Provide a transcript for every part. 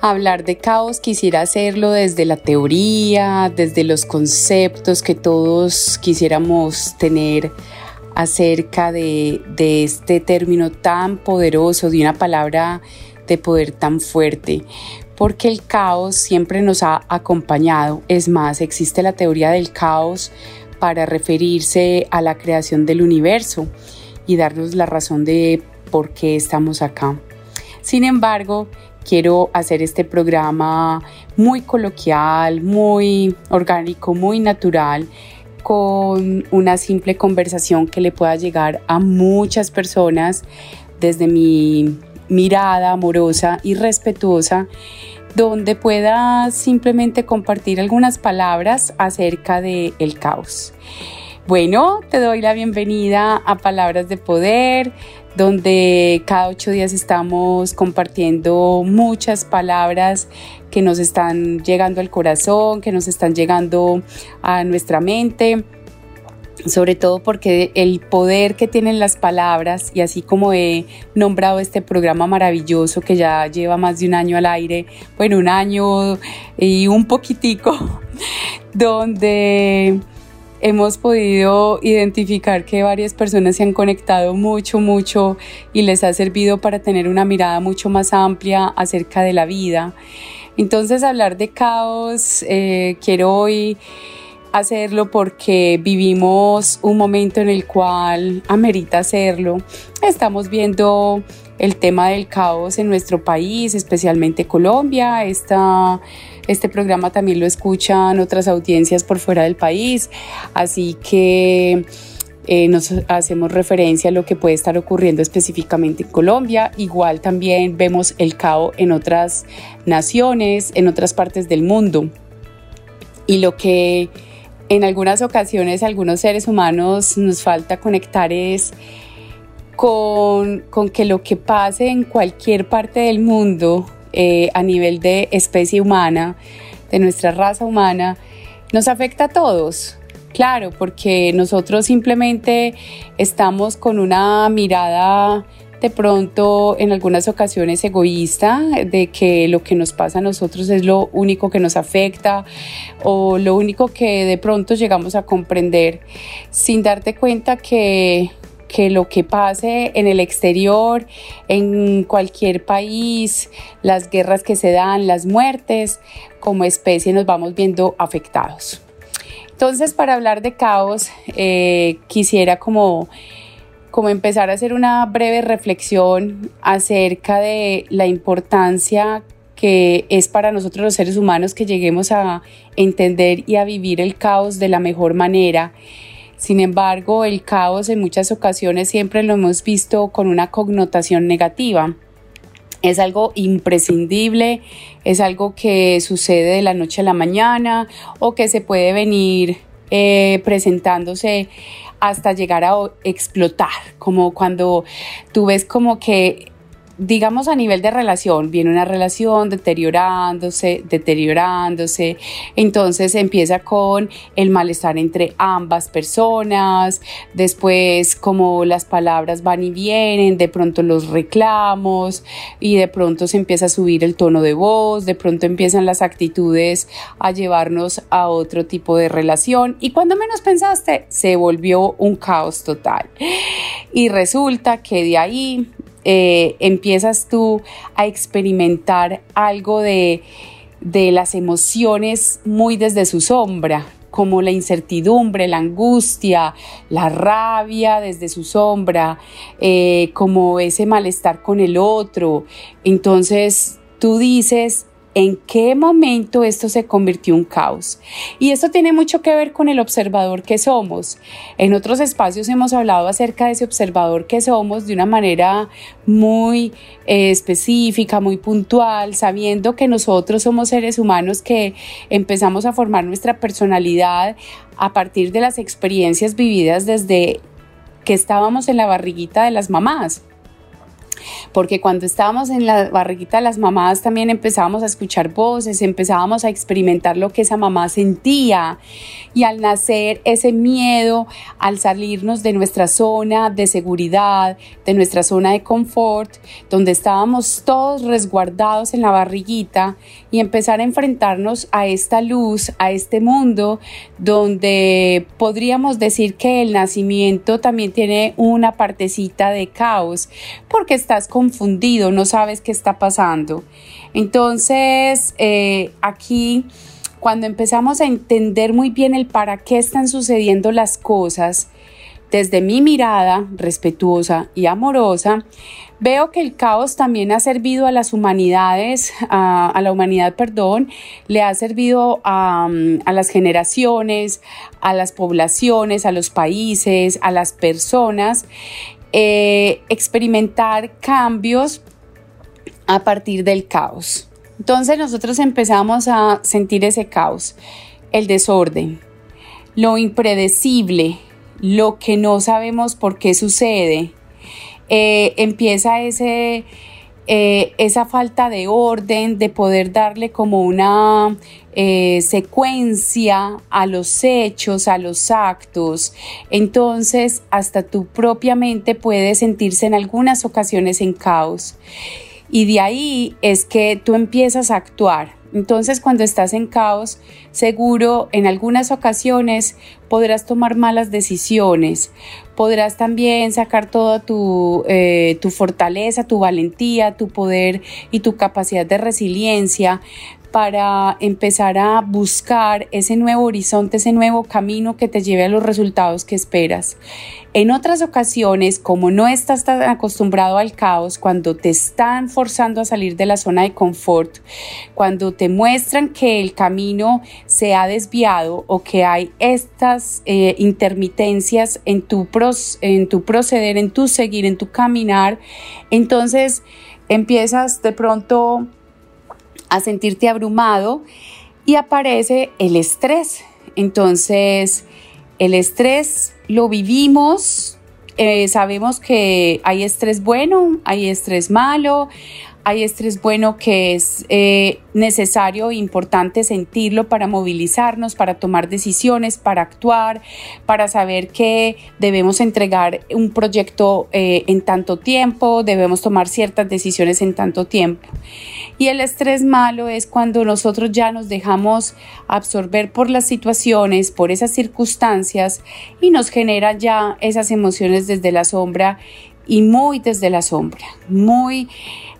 hablar de caos quisiera hacerlo desde la teoría, desde los conceptos que todos quisiéramos tener acerca de, este término tan poderoso, de una palabra de poder tan fuerte, porque el caos siempre nos ha acompañado. Es más, existe la teoría del caos para referirse a la creación del universo y darnos la razón de por qué estamos acá. Sin embargo, quiero hacer este programa muy coloquial, muy orgánico, muy natural, con una simple conversación que le pueda llegar a muchas personas desde mi mirada amorosa y respetuosa, donde pueda simplemente compartir algunas palabras acerca del el caos. Bueno, te doy la bienvenida a Palabras de Poder, donde cada ocho días estamos compartiendo muchas palabras que nos están llegando al corazón, que nos están llegando a nuestra mente sobre todo porque el poder que tienen las palabras y así como he nombrado este programa maravilloso que ya lleva más de un año al aire, bueno, un año y un poquitico, donde hemos podido identificar que varias personas se han conectado mucho, mucho y les ha servido para tener una mirada mucho más amplia acerca de la vida. Entonces hablar de caos, eh, quiero hoy hacerlo porque vivimos un momento en el cual amerita hacerlo. Estamos viendo el tema del caos en nuestro país, especialmente Colombia. Este programa también lo escuchan otras audiencias por fuera del país, así que eh, nos hacemos referencia a lo que puede estar ocurriendo específicamente en Colombia. Igual también vemos el caos en otras naciones, en otras partes del mundo. Y lo que en algunas ocasiones algunos seres humanos nos falta conectar es con, con que lo que pase en cualquier parte del mundo eh, a nivel de especie humana, de nuestra raza humana, nos afecta a todos. Claro, porque nosotros simplemente estamos con una mirada de pronto en algunas ocasiones egoísta de que lo que nos pasa a nosotros es lo único que nos afecta o lo único que de pronto llegamos a comprender sin darte cuenta que que lo que pase en el exterior, en cualquier país, las guerras que se dan, las muertes, como especie nos vamos viendo afectados. Entonces, para hablar de caos, eh, quisiera como, como empezar a hacer una breve reflexión acerca de la importancia que es para nosotros los seres humanos que lleguemos a entender y a vivir el caos de la mejor manera sin embargo, el caos en muchas ocasiones siempre lo hemos visto con una connotación negativa. Es algo imprescindible, es algo que sucede de la noche a la mañana o que se puede venir eh, presentándose hasta llegar a explotar, como cuando tú ves como que digamos a nivel de relación, viene una relación deteriorándose, deteriorándose, entonces empieza con el malestar entre ambas personas, después como las palabras van y vienen, de pronto los reclamos y de pronto se empieza a subir el tono de voz, de pronto empiezan las actitudes a llevarnos a otro tipo de relación y cuando menos pensaste se volvió un caos total. Y resulta que de ahí eh, empiezas tú a experimentar algo de, las emociones muy desde su sombra, como la incertidumbre, la angustia, la rabia desde su sombra, eh, como ese malestar con el otro. Entonces tú dices, en qué momento esto se convirtió en un caos. Y esto tiene mucho que ver con el observador que somos. En otros espacios hemos hablado acerca de ese observador que somos de una manera muy eh, específica, muy puntual, sabiendo que nosotros somos seres humanos que empezamos a formar nuestra personalidad a partir de las experiencias vividas desde que estábamos en la barriguita de las mamás porque cuando estábamos en la barriguita de las mamás también empezábamos a escuchar voces, empezábamos a experimentar lo que esa mamá sentía. Y al nacer ese miedo, al salirnos de nuestra zona de seguridad, de nuestra zona de confort, donde estábamos todos resguardados en la barriguita y empezar a enfrentarnos a esta luz, a este mundo donde podríamos decir que el nacimiento también tiene una partecita de caos porque estás confundido, no sabes qué está pasando. Entonces, eh, aquí, cuando empezamos a entender muy bien el para qué están sucediendo las cosas, desde mi mirada respetuosa y amorosa, veo que el caos también ha servido a las humanidades, a, la humanidad, perdón, le ha servido a, a, las generaciones, a las poblaciones, a los países, a las personas eh, experimentar cambios a partir del caos. Entonces nosotros empezamos a sentir ese caos, el desorden, lo impredecible, lo que no sabemos por qué sucede. Eh, empieza ese, eh, esa falta de orden, de poder darle como una eh, secuencia a los hechos, a los actos. Entonces, hasta tu propia mente puede sentirse en algunas ocasiones en caos. Y de ahí es que tú empiezas a actuar. Entonces, cuando estás en caos, seguro en algunas ocasiones podrás tomar malas decisiones, podrás también sacar toda tu, eh, tu fortaleza, tu valentía, tu poder y tu capacidad de resiliencia, para empezar a buscar ese nuevo horizonte, ese nuevo camino que te lleve a los resultados que esperas. En otras ocasiones, como no estás tan acostumbrado al caos, cuando te están forzando a salir de la zona de confort, cuando te muestran que el camino se ha desviado o que hay estas eh, intermitencias en tu, en tu proceder, en tu seguir, en tu caminar, entonces empiezas de pronto a sentirte abrumado y aparece el estrés. Entonces, el estrés lo vivimos, eh, sabemos que hay estrés bueno, hay estrés malo, hay estrés bueno que es eh, necesario e importante sentirlo para movilizarnos, para tomar decisiones, para actuar, para saber que debemos entregar un proyecto eh, en tanto tiempo, debemos tomar ciertas decisiones en tanto tiempo. Y el estrés malo es cuando nosotros ya nos dejamos absorber por las situaciones, por esas circunstancias y nos genera ya esas emociones desde la sombra y muy desde la sombra, muy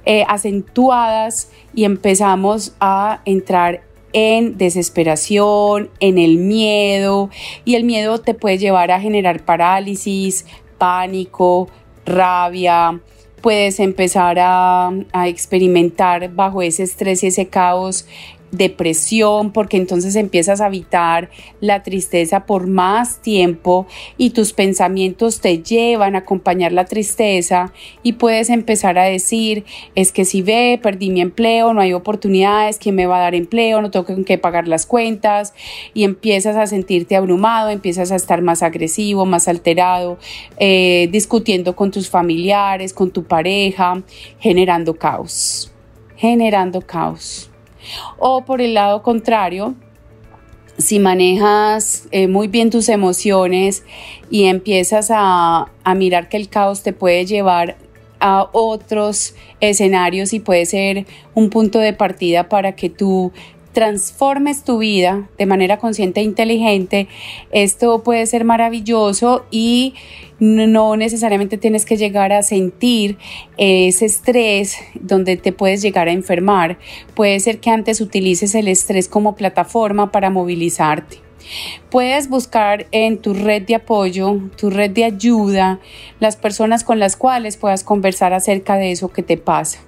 eh, acentuadas y empezamos a entrar en desesperación, en el miedo y el miedo te puede llevar a generar parálisis, pánico, rabia, puedes empezar a, a, experimentar bajo ese estrés y ese caos depresión, porque entonces empiezas a evitar la tristeza por más tiempo y tus pensamientos te llevan a acompañar la tristeza y puedes empezar a decir, es que si ve, perdí mi empleo, no hay oportunidades, ¿quién me va a dar empleo? No tengo que pagar las cuentas y empiezas a sentirte abrumado, empiezas a estar más agresivo, más alterado, eh, discutiendo con tus familiares, con tu pareja, generando caos, generando caos. O por el lado contrario, si manejas eh, muy bien tus emociones y empiezas a, a mirar que el caos te puede llevar a otros escenarios y puede ser un punto de partida para que tú transformes tu vida de manera consciente e inteligente, esto puede ser maravilloso y no necesariamente tienes que llegar a sentir ese estrés donde te puedes llegar a enfermar. Puede ser que antes utilices el estrés como plataforma para movilizarte. Puedes buscar en tu red de apoyo, tu red de ayuda, las personas con las cuales puedas conversar acerca de eso que te pasa.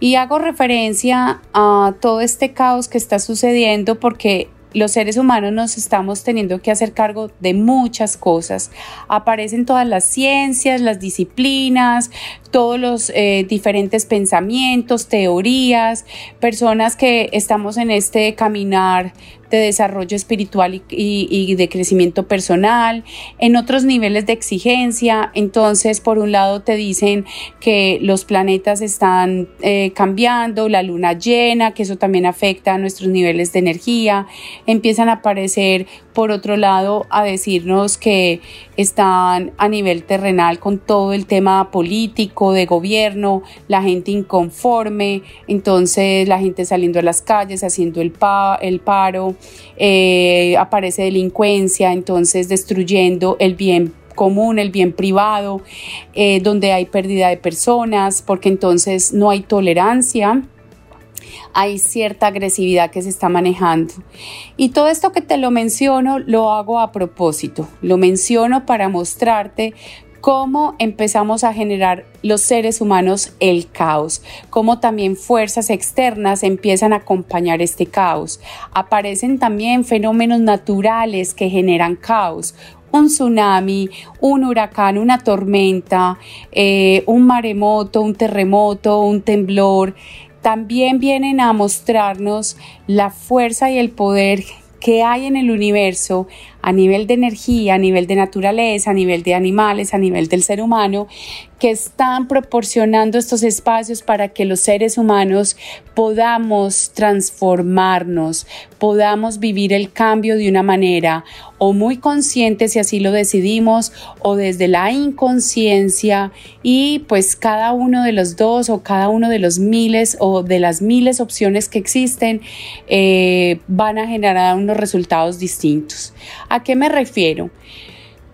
Y hago referencia a todo este caos que está sucediendo porque los seres humanos nos estamos teniendo que hacer cargo de muchas cosas. Aparecen todas las ciencias, las disciplinas, todos los eh, diferentes pensamientos, teorías, personas que estamos en este caminar de desarrollo espiritual y, de crecimiento personal, en otros niveles de exigencia. Entonces, por un lado te dicen que los planetas están eh, cambiando, la luna llena, que eso también afecta a nuestros niveles de energía. Empiezan a aparecer, por otro lado, a decirnos que están a nivel terrenal con todo el tema político, de gobierno, la gente inconforme, entonces la gente saliendo a las calles, haciendo el, el paro, eh, aparece delincuencia, entonces destruyendo el bien común, el bien privado, eh, donde hay pérdida de personas, porque entonces no hay tolerancia hay cierta agresividad que se está manejando. Y todo esto que te lo menciono lo hago a propósito, lo menciono para mostrarte cómo empezamos a generar los seres humanos el caos, cómo también fuerzas externas empiezan a acompañar este caos. Aparecen también fenómenos naturales que generan caos, un tsunami, un huracán, una tormenta, eh, un maremoto, un terremoto, un temblor, también vienen a mostrarnos la fuerza y el poder que hay en el universo a nivel de energía, a nivel de naturaleza, a nivel de animales, a nivel del ser humano, que están proporcionando estos espacios para que los seres humanos podamos transformarnos, podamos vivir el cambio de una manera o muy consciente si así lo decidimos o desde la inconsciencia y pues cada uno de los dos o cada uno de los miles o de las miles opciones que existen eh, van a generar unos resultados distintos. ¿A qué me refiero?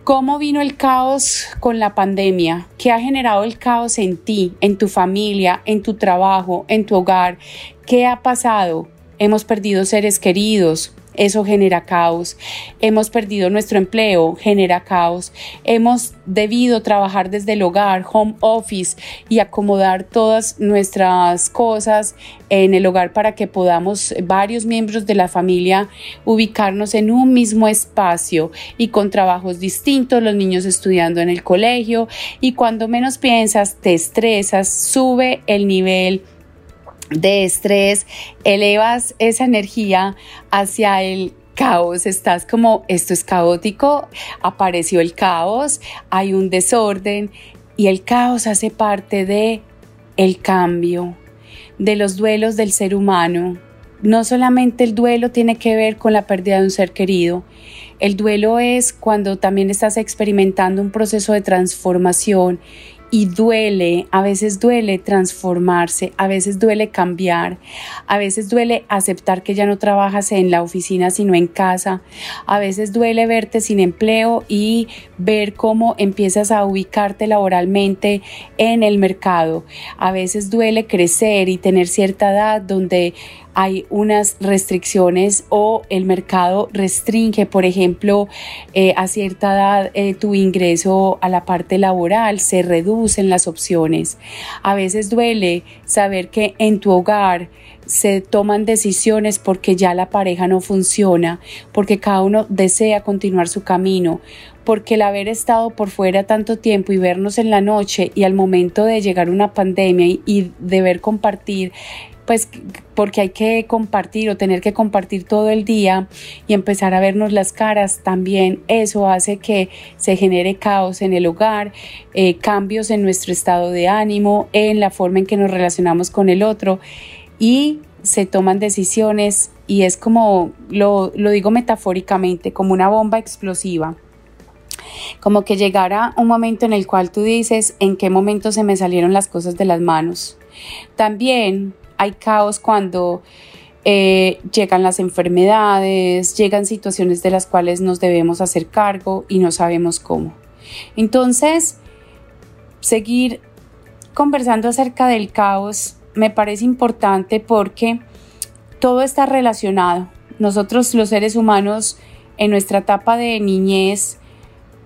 ¿Cómo vino el caos con la pandemia? ¿Qué ha generado el caos en ti, en tu familia, en tu trabajo, en tu hogar? ¿Qué ha pasado? Hemos perdido seres queridos, eso genera caos. Hemos perdido nuestro empleo, genera caos. Hemos debido trabajar desde el hogar, home office y acomodar todas nuestras cosas en el hogar para que podamos varios miembros de la familia ubicarnos en un mismo espacio y con trabajos distintos, los niños estudiando en el colegio y cuando menos piensas te estresas, sube el nivel de estrés, elevas esa energía hacia el caos, estás como esto es caótico, apareció el caos, hay un desorden y el caos hace parte de el cambio, de los duelos del ser humano. No solamente el duelo tiene que ver con la pérdida de un ser querido, el duelo es cuando también estás experimentando un proceso de transformación y duele, a veces duele transformarse, a veces duele cambiar, a veces duele aceptar que ya no trabajas en la oficina sino en casa, a veces duele verte sin empleo y ver cómo empiezas a ubicarte laboralmente en el mercado, a veces duele crecer y tener cierta edad donde hay unas restricciones o el mercado restringe, por ejemplo, eh, a cierta edad eh, tu ingreso a la parte laboral, se reducen las opciones. A veces duele saber que en tu hogar se toman decisiones porque ya la pareja no funciona, porque cada uno desea continuar su camino, porque el haber estado por fuera tanto tiempo y vernos en la noche y al momento de llegar una pandemia y, y deber compartir pues porque hay que compartir o tener que compartir todo el día y empezar a vernos las caras, también eso hace que se genere caos en el hogar, eh, cambios en nuestro estado de ánimo, en la forma en que nos relacionamos con el otro y se toman decisiones y es como, lo, lo digo metafóricamente, como una bomba explosiva como que llegara un momento en el cual tú dices en qué momento se me salieron las cosas de las manos. También hay caos cuando eh, llegan las enfermedades, llegan situaciones de las cuales nos debemos hacer cargo y no sabemos cómo. Entonces, seguir conversando acerca del caos me parece importante porque todo está relacionado. Nosotros los seres humanos en nuestra etapa de niñez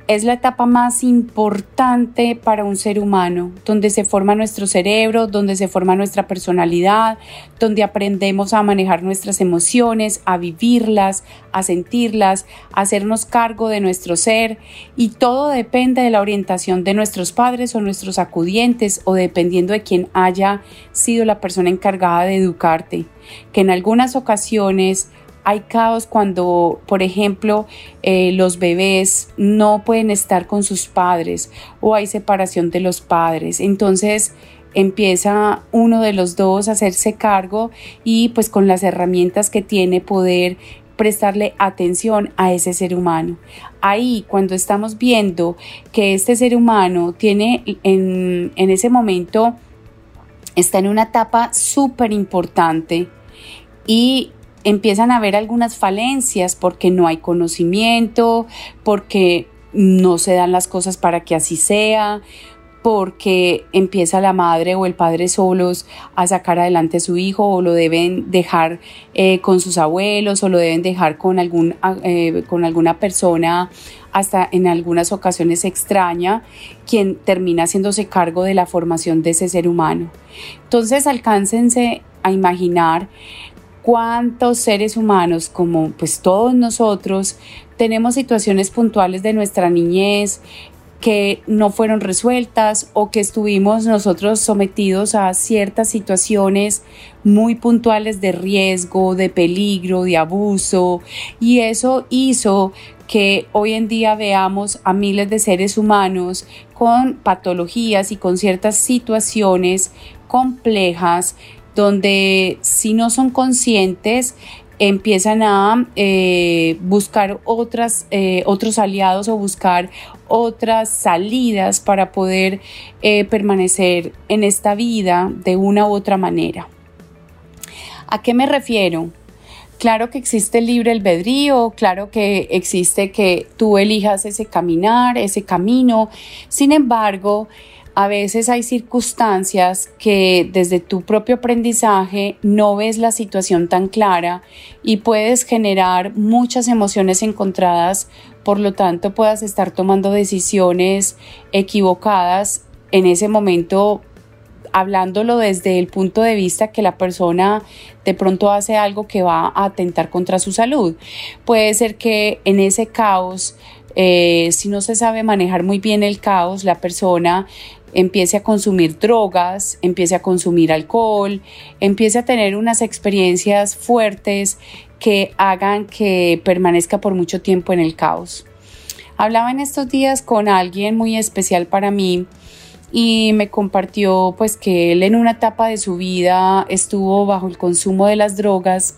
es la etapa más importante para un ser humano, donde se forma nuestro cerebro, donde se forma nuestra personalidad, donde aprendemos a manejar nuestras emociones, a vivirlas, a sentirlas, a hacernos cargo de nuestro ser. Y todo depende de la orientación de nuestros padres o nuestros acudientes o dependiendo de quién haya sido la persona encargada de educarte, que en algunas ocasiones hay caos cuando, por ejemplo, eh, los bebés no pueden estar con sus padres o hay separación de los padres. Entonces empieza uno de los dos a hacerse cargo y pues con las herramientas que tiene poder prestarle atención a ese ser humano. Ahí, cuando estamos viendo que este ser humano tiene en, en ese momento, está en una etapa súper importante y empiezan a haber algunas falencias porque no hay conocimiento, porque no se dan las cosas para que así sea, porque empieza la madre o el padre solos a sacar adelante a su hijo o lo deben dejar eh, con sus abuelos o lo deben dejar con, algún, eh, con alguna persona hasta en algunas ocasiones extraña, quien termina haciéndose cargo de la formación de ese ser humano. Entonces alcáncense a imaginar cuántos seres humanos, como pues todos nosotros, tenemos situaciones puntuales de nuestra niñez que no fueron resueltas o que estuvimos nosotros sometidos a ciertas situaciones muy puntuales de riesgo, de peligro, de abuso. Y eso hizo que hoy en día veamos a miles de seres humanos con patologías y con ciertas situaciones complejas donde si no son conscientes empiezan a eh, buscar eh, otros aliados o buscar otras salidas para poder eh, permanecer en esta vida de una u otra manera. ¿A qué me refiero? Claro que existe el libre albedrío, claro que existe que tú elijas ese caminar, ese camino. Sin embargo, a veces hay circunstancias que desde tu propio aprendizaje no ves la situación tan clara y puedes generar muchas emociones encontradas, por lo tanto puedas estar tomando decisiones equivocadas en ese momento hablándolo desde el punto de vista que la persona de pronto hace algo que va a atentar contra su salud. Puede ser que en ese caos eh, si no se sabe manejar muy bien el caos, la persona empiece a consumir drogas, empiece a consumir alcohol, empiece a tener unas experiencias fuertes que hagan que permanezca por mucho tiempo en el caos. Hablaba en estos días con alguien muy especial para mí y me compartió pues que él en una etapa de su vida estuvo bajo el consumo de las drogas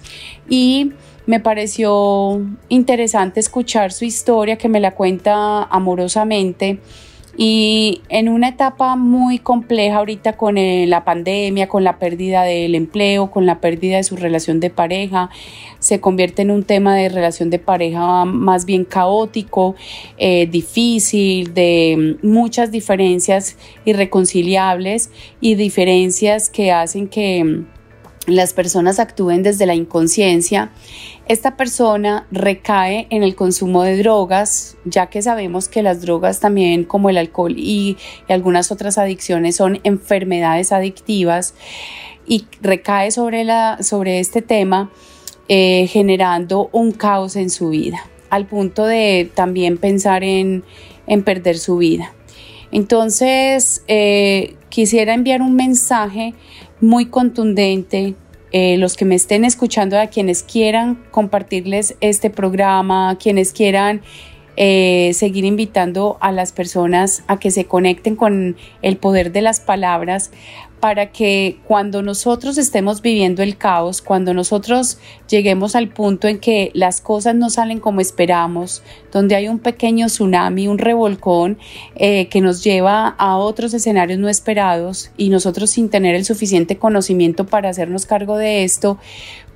y me pareció interesante escuchar su historia que me la cuenta amorosamente y en una etapa muy compleja ahorita con eh, la pandemia, con la pérdida del empleo, con la pérdida de su relación de pareja, se convierte en un tema de relación de pareja más bien caótico, eh, difícil, de muchas diferencias irreconciliables y diferencias que hacen que las personas actúen desde la inconsciencia, esta persona recae en el consumo de drogas, ya que sabemos que las drogas también como el alcohol y, algunas otras adicciones son enfermedades adictivas y recae sobre, la, sobre este tema eh, generando un caos en su vida, al punto de también pensar en, perder su vida. Entonces, eh, quisiera enviar un mensaje muy contundente. Eh, los que me estén escuchando, a quienes quieran compartirles este programa, a quienes quieran eh, seguir invitando a las personas a que se conecten con el poder de las palabras para que cuando nosotros estemos viviendo el caos, cuando nosotros lleguemos al punto en que las cosas no salen como esperamos, donde hay un pequeño tsunami, un revolcón eh, que nos lleva a otros escenarios no esperados y nosotros sin tener el suficiente conocimiento para hacernos cargo de esto,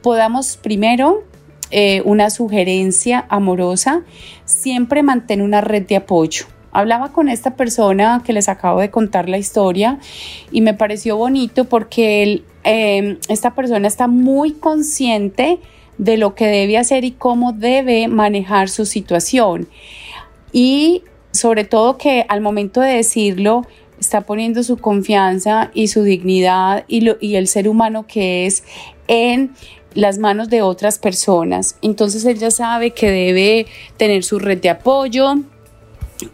podamos primero eh, una sugerencia amorosa, siempre mantén una red de apoyo Hablaba con esta persona que les acabo de contar la historia y me pareció bonito porque em, esta persona está muy consciente de lo que debe hacer y cómo debe manejar su situación. Y sobre todo que al momento de decirlo está poniendo su confianza y su dignidad y, y el ser humano que es en las manos de otras personas. Entonces ella sabe que debe tener su red de apoyo,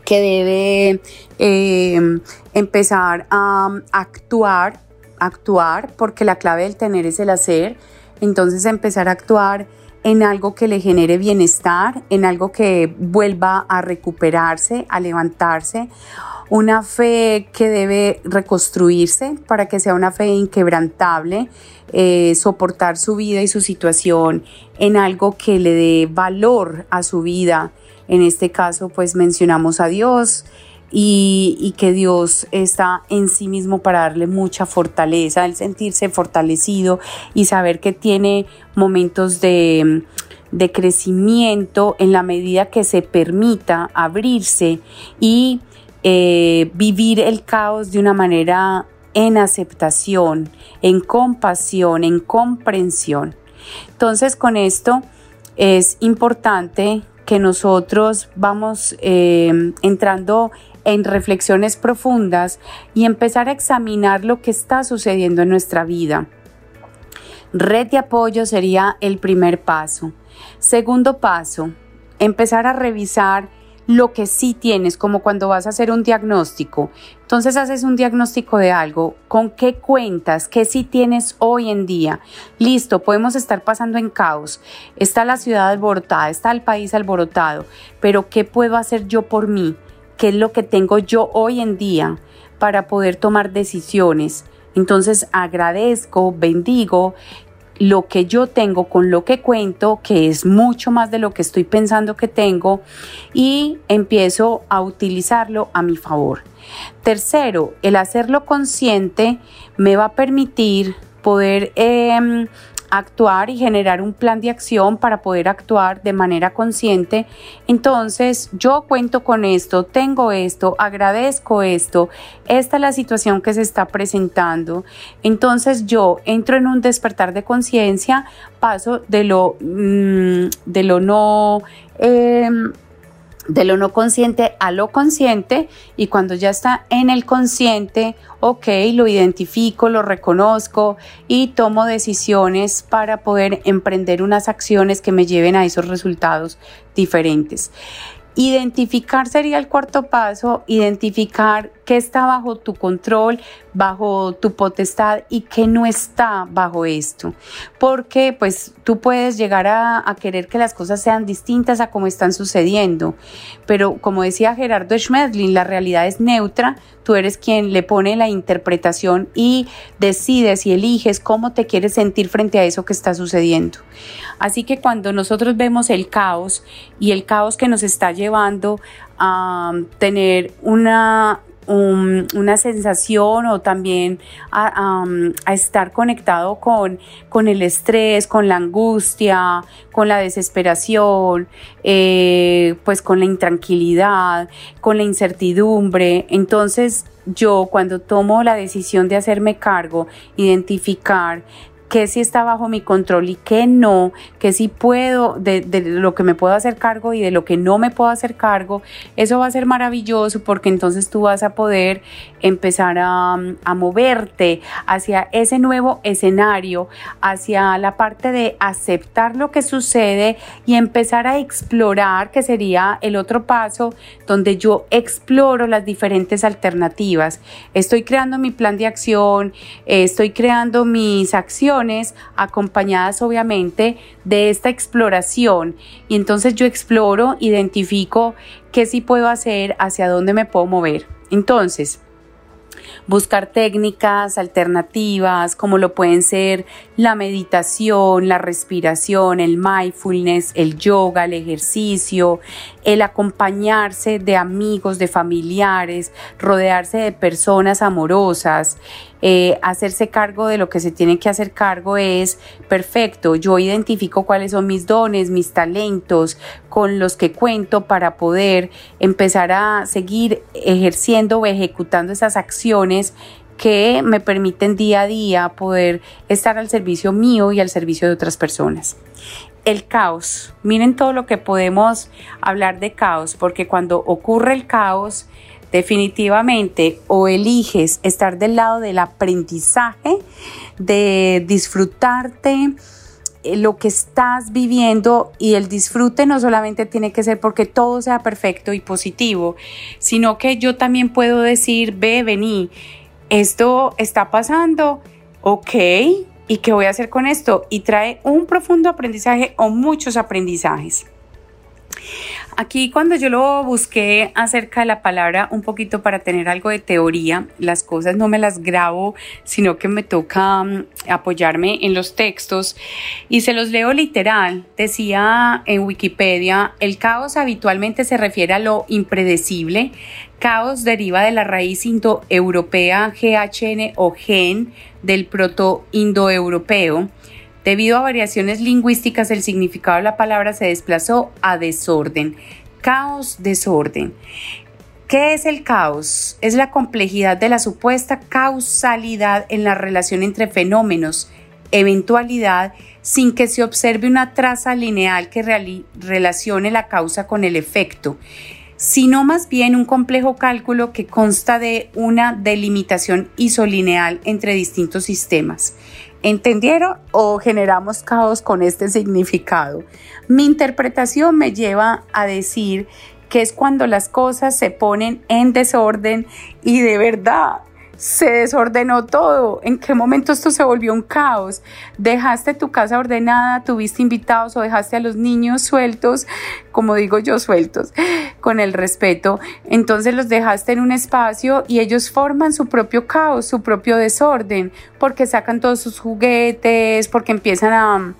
que debe eh, empezar a actuar, actuar, porque la clave del tener es el hacer. Entonces empezar a actuar en algo que le genere bienestar, en algo que vuelva a recuperarse, a levantarse. Una fe que debe reconstruirse para que sea una fe inquebrantable, eh, soportar su vida y su situación en algo que le dé valor a su vida. En este caso, pues mencionamos a Dios, y, que Dios está en sí mismo para darle mucha fortaleza, el sentirse fortalecido y saber que tiene momentos de, crecimiento en la medida que se permita abrirse y eh, vivir el caos de una manera en aceptación, en compasión, en comprensión. Entonces con esto es importante que nosotros vamos eh, entrando en reflexiones profundas y empezar a examinar lo que está sucediendo en nuestra vida. Red de apoyo sería el primer paso. Segundo paso, empezar a revisar lo que sí tienes, como cuando vas a hacer un diagnóstico. Entonces haces un diagnóstico de algo, con qué cuentas, qué sí tienes hoy en día. Listo, podemos estar pasando en caos. Está la ciudad alborotada, está el país alborotado, pero ¿qué puedo hacer yo por mí? qué es lo que tengo yo hoy en día para poder tomar decisiones. Entonces agradezco, bendigo lo que yo tengo con lo que cuento, que es mucho más de lo que estoy pensando que tengo, y empiezo a utilizarlo a mi favor. Tercero, el hacerlo consciente me va a permitir poder eh, actuar y generar un plan de acción para poder actuar de manera consciente. Entonces, yo cuento con esto, tengo esto, agradezco esto, esta es la situación que se está presentando. Entonces, yo entro en un despertar de conciencia, paso de lo, mm, de lo no... Em, de lo no consciente a lo consciente y cuando ya está en el consciente, ok, lo identifico, lo reconozco y tomo decisiones para poder emprender unas acciones que me lleven a esos resultados diferentes. Identificar sería el cuarto paso, identificar qué está bajo tu control, bajo tu potestad y qué no está bajo esto. Porque pues tú puedes llegar a, querer que las cosas sean distintas a como están sucediendo. Pero como decía Gerardo Schmedlin, la realidad es neutra, tú eres quien le pone la interpretación y decides y eliges cómo te quieres sentir frente a eso que está sucediendo. Así que cuando nosotros vemos el caos y el caos que nos está llevando a tener una una sensación o también a, estar conectado con, con, el estrés, con la angustia, con la desesperación, eh, pues con la intranquilidad, con la incertidumbre. Entonces yo cuando tomo la decisión de hacerme cargo, identificar qué sí está bajo mi control y qué no, qué sí puedo, de, lo que me puedo hacer cargo y de lo que no me puedo hacer cargo, eso va a ser maravilloso porque entonces tú vas a poder empezar a, a moverte hacia ese nuevo escenario, hacia la parte de aceptar lo que sucede y empezar a explorar, que sería el otro paso donde yo exploro las diferentes alternativas. Estoy creando mi plan de acción, estoy creando mis acciones, acompañadas obviamente de esta exploración. Y entonces yo exploro, identifico qué sí puedo hacer, hacia dónde me puedo mover. Entonces, buscar técnicas alternativas como lo pueden ser la meditación, la respiración, el mindfulness, el yoga, el ejercicio, el acompañarse de amigos, de familiares, rodearse de personas amorosas, eh, hacerse cargo de lo que se tiene que hacer cargo es perfecto. Yo identifico cuáles son mis dones, mis talentos con los que cuento para poder empezar a seguir ejerciendo o ejecutando esas acciones que me permiten día a día poder estar al servicio mío y al servicio de otras personas. El caos. Miren todo lo que podemos hablar de caos, porque cuando ocurre el caos, definitivamente o eliges estar del lado del aprendizaje, de disfrutarte eh, lo que estás viviendo y el disfrute no solamente tiene que ser porque todo sea perfecto y positivo, sino que yo también puedo decir, ve, vení, esto está pasando, ok, ¿y qué voy a hacer con esto? Y trae un profundo aprendizaje o muchos aprendizajes. Aquí cuando yo lo busqué acerca de la palabra un poquito para tener algo de teoría, las cosas no me las grabo, sino que me toca mm, apoyarme en los textos y se los leo literal. Decía en Wikipedia, el caos habitualmente se refiere a lo impredecible. Caos deriva de la raíz indoeuropea GHN o gen del proto-indoeuropeo Debido a variaciones lingüísticas, el significado de la palabra se desplazó a desorden. Caos, desorden. ¿Qué es el caos? Es la complejidad de la supuesta causalidad en la relación entre fenómenos, eventualidad, sin que se observe una traza lineal que relacione la causa con el efecto, sino más bien un complejo cálculo que consta de una delimitación isolineal entre distintos sistemas. ¿Entendieron o generamos caos con este significado? Mi interpretación me lleva a decir que es cuando las cosas se ponen en desorden y de verdad se desordenó todo. ¿En qué momento esto se volvió un caos? Dejaste tu casa ordenada, tuviste invitados o dejaste a los niños sueltos, como digo yo, sueltos, con el respeto. Entonces los dejaste en un espacio y ellos forman su propio caos, su propio desorden, porque sacan todos sus juguetes, porque empiezan a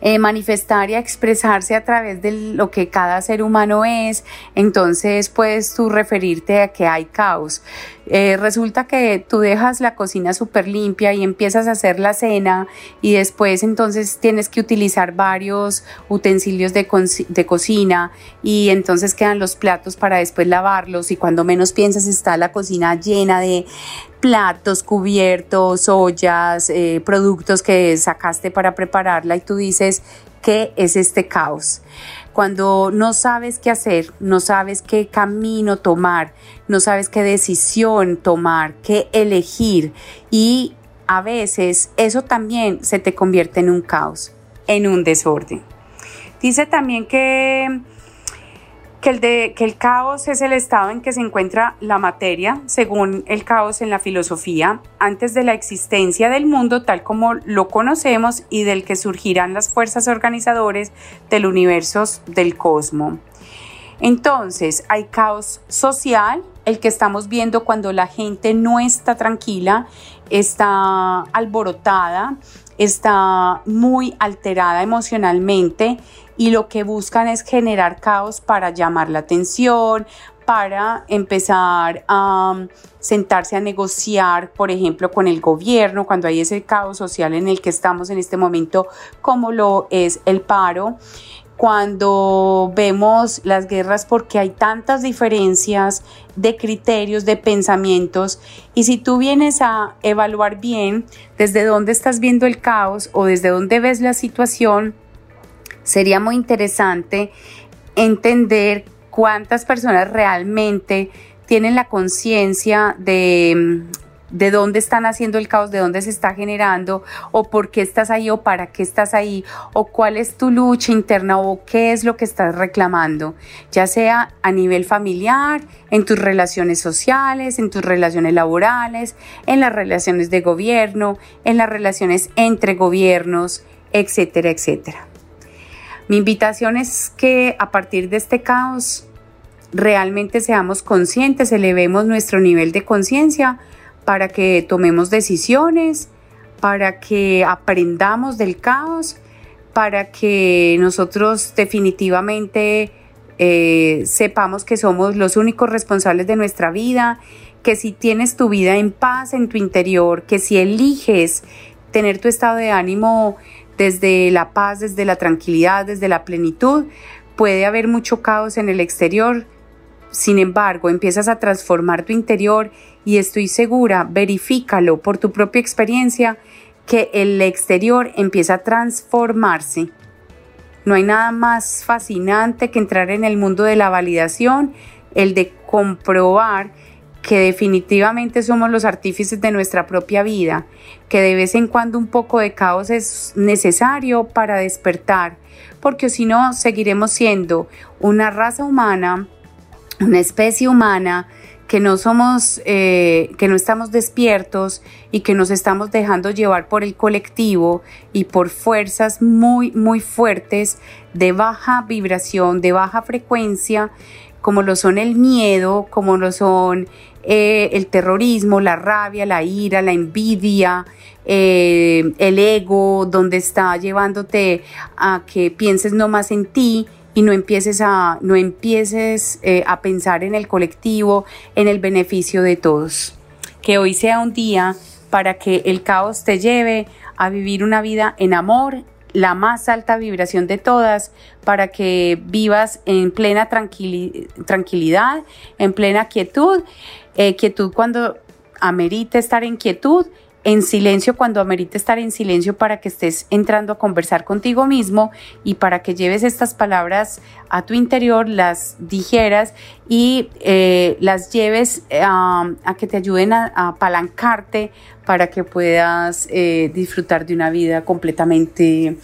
eh, manifestar y a expresarse a través de lo que cada ser humano es, entonces puedes tú referirte a que hay caos. Eh, resulta que tú dejas la cocina súper limpia y empiezas a hacer la cena y después entonces tienes que utilizar varios utensilios de, de cocina y entonces quedan los platos para después lavarlos y cuando menos piensas está la cocina llena de platos, cubiertos, ollas, eh, productos que sacaste para prepararla y tú dices, ¿qué es este caos? Cuando no sabes qué hacer, no sabes qué camino tomar, no sabes qué decisión tomar, qué elegir y a veces eso también se te convierte en un caos, en un desorden. Dice también que que el, caos es el estado en que se encuentra la materia, según el caos en la filosofía, antes de la existencia del mundo tal como lo conocemos y del que surgirán las fuerzas organizadoras del universo del cosmos. Entonces, hay caos social, el que estamos viendo cuando la gente no está tranquila, está alborotada, está muy alterada emocionalmente y lo que buscan es generar caos para llamar la atención, para empezar a um, sentarse a negociar, por ejemplo, con el gobierno, cuando hay ese caos social en el que estamos en este momento, como lo es el paro. Cuando vemos las guerras porque hay tantas diferencias de criterios, de pensamientos, y si tú vienes a evaluar bien desde dónde estás viendo el caos o desde dónde ves la situación, sería muy interesante entender cuántas personas realmente tienen la conciencia de, de dónde están haciendo el caos, de dónde se está generando, o por qué estás ahí, o para qué estás ahí, o cuál es tu lucha interna, o qué es lo que estás reclamando, ya sea a nivel familiar, en tus relaciones sociales, en tus relaciones laborales, en las relaciones de gobierno, en las relaciones entre gobiernos, etcétera, etcétera. Mi invitación es que a partir de este caos realmente seamos conscientes, elevemos nuestro nivel de conciencia para que tomemos decisiones, para que aprendamos del caos, para que nosotros definitivamente eh, sepamos que somos los únicos responsables de nuestra vida, que si tienes tu vida en paz en tu interior, que si eliges tener tu estado de ánimo desde la paz, desde la tranquilidad, desde la plenitud. Puede haber mucho caos en el exterior, sin embargo, empiezas a transformar tu interior y estoy segura, verifícalo por tu propia experiencia, que el exterior empieza a transformarse. No hay nada más fascinante que entrar en el mundo de la validación, el de comprobar que definitivamente somos los artífices de nuestra propia vida, que de vez en cuando un poco de caos es necesario para despertar, porque si no seguiremos siendo una raza humana una especie humana que no somos, eh, que no estamos despiertos y que nos estamos dejando llevar por el colectivo y por fuerzas muy, muy fuertes de baja vibración, de baja frecuencia, como lo son el miedo, como lo son eh, el terrorismo, la rabia, la ira, la envidia, eh, el ego, donde está llevándote a que pienses no más en ti y no empieces a, no empieces, eh, a pensar en el colectivo, en el beneficio de todos. Que hoy sea un día para que el caos te lleve a vivir una vida en amor, la más alta vibración de todas, para que vivas en plena tranquilidad, en plena quietud, eh, quietud cuando amerite estar en quietud en silencio cuando amerite estar en silencio para que estés entrando a conversar contigo mismo y para que lleves estas palabras a tu interior, las dijeras y eh, las lleves a que te ayuden a, apalancarte para que puedas eh, disfrutar de una vida completamente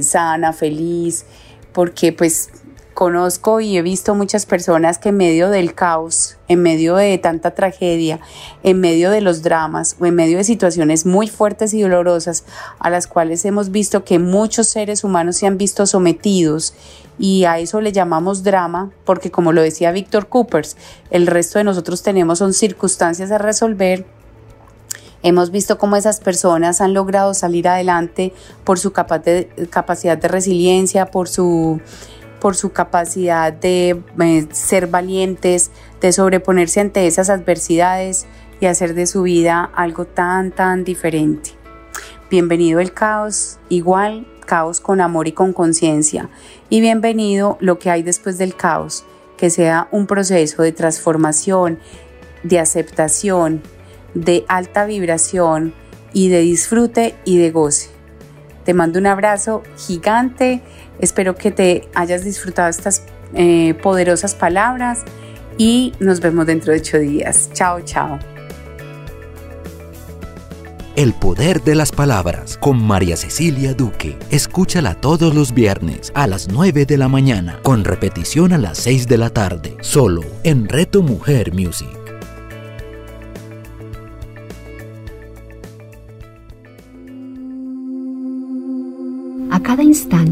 sana, feliz, porque pues conozco y he visto muchas personas que en medio del caos, en medio de tanta tragedia, en medio de los dramas o en medio de situaciones muy fuertes y dolorosas a las cuales hemos visto que muchos seres humanos se han visto sometidos y a eso le llamamos drama porque como lo decía Víctor Coopers, el resto de nosotros tenemos son circunstancias a resolver. Hemos visto cómo esas personas han logrado salir adelante por su capacidad de resiliencia, por su por su capacidad de eh, ser valientes, de sobreponerse ante esas adversidades y hacer de su vida algo tan, tan diferente. Bienvenido el caos, igual caos con amor y con conciencia. Y bienvenido lo que hay después del caos, que sea un proceso de transformación, de aceptación, de alta vibración y de disfrute y de goce. Te mando un abrazo gigante Espero que te hayas disfrutado estas eh, poderosas palabras y nos vemos dentro de ocho días. Chao, chao. El poder de las palabras con María Cecilia Duque. Escúchala todos los viernes a las 9 de la mañana con repetición a las 6 de la tarde, solo en Reto Mujer Music. A cada instante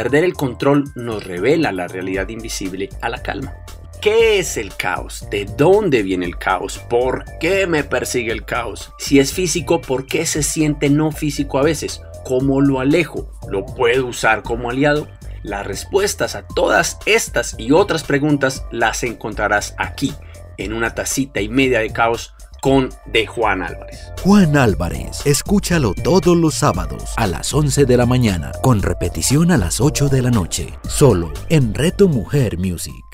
Perder el control nos revela la realidad invisible a la calma. ¿Qué es el caos? ¿De dónde viene el caos? ¿Por qué me persigue el caos? Si es físico, ¿por qué se siente no físico a veces? ¿Cómo lo alejo? ¿Lo puedo usar como aliado? Las respuestas a todas estas y otras preguntas las encontrarás aquí, en una tacita y media de caos con de Juan Álvarez. Juan Álvarez, escúchalo todos los sábados a las 11 de la mañana, con repetición a las 8 de la noche, solo en Reto Mujer Music.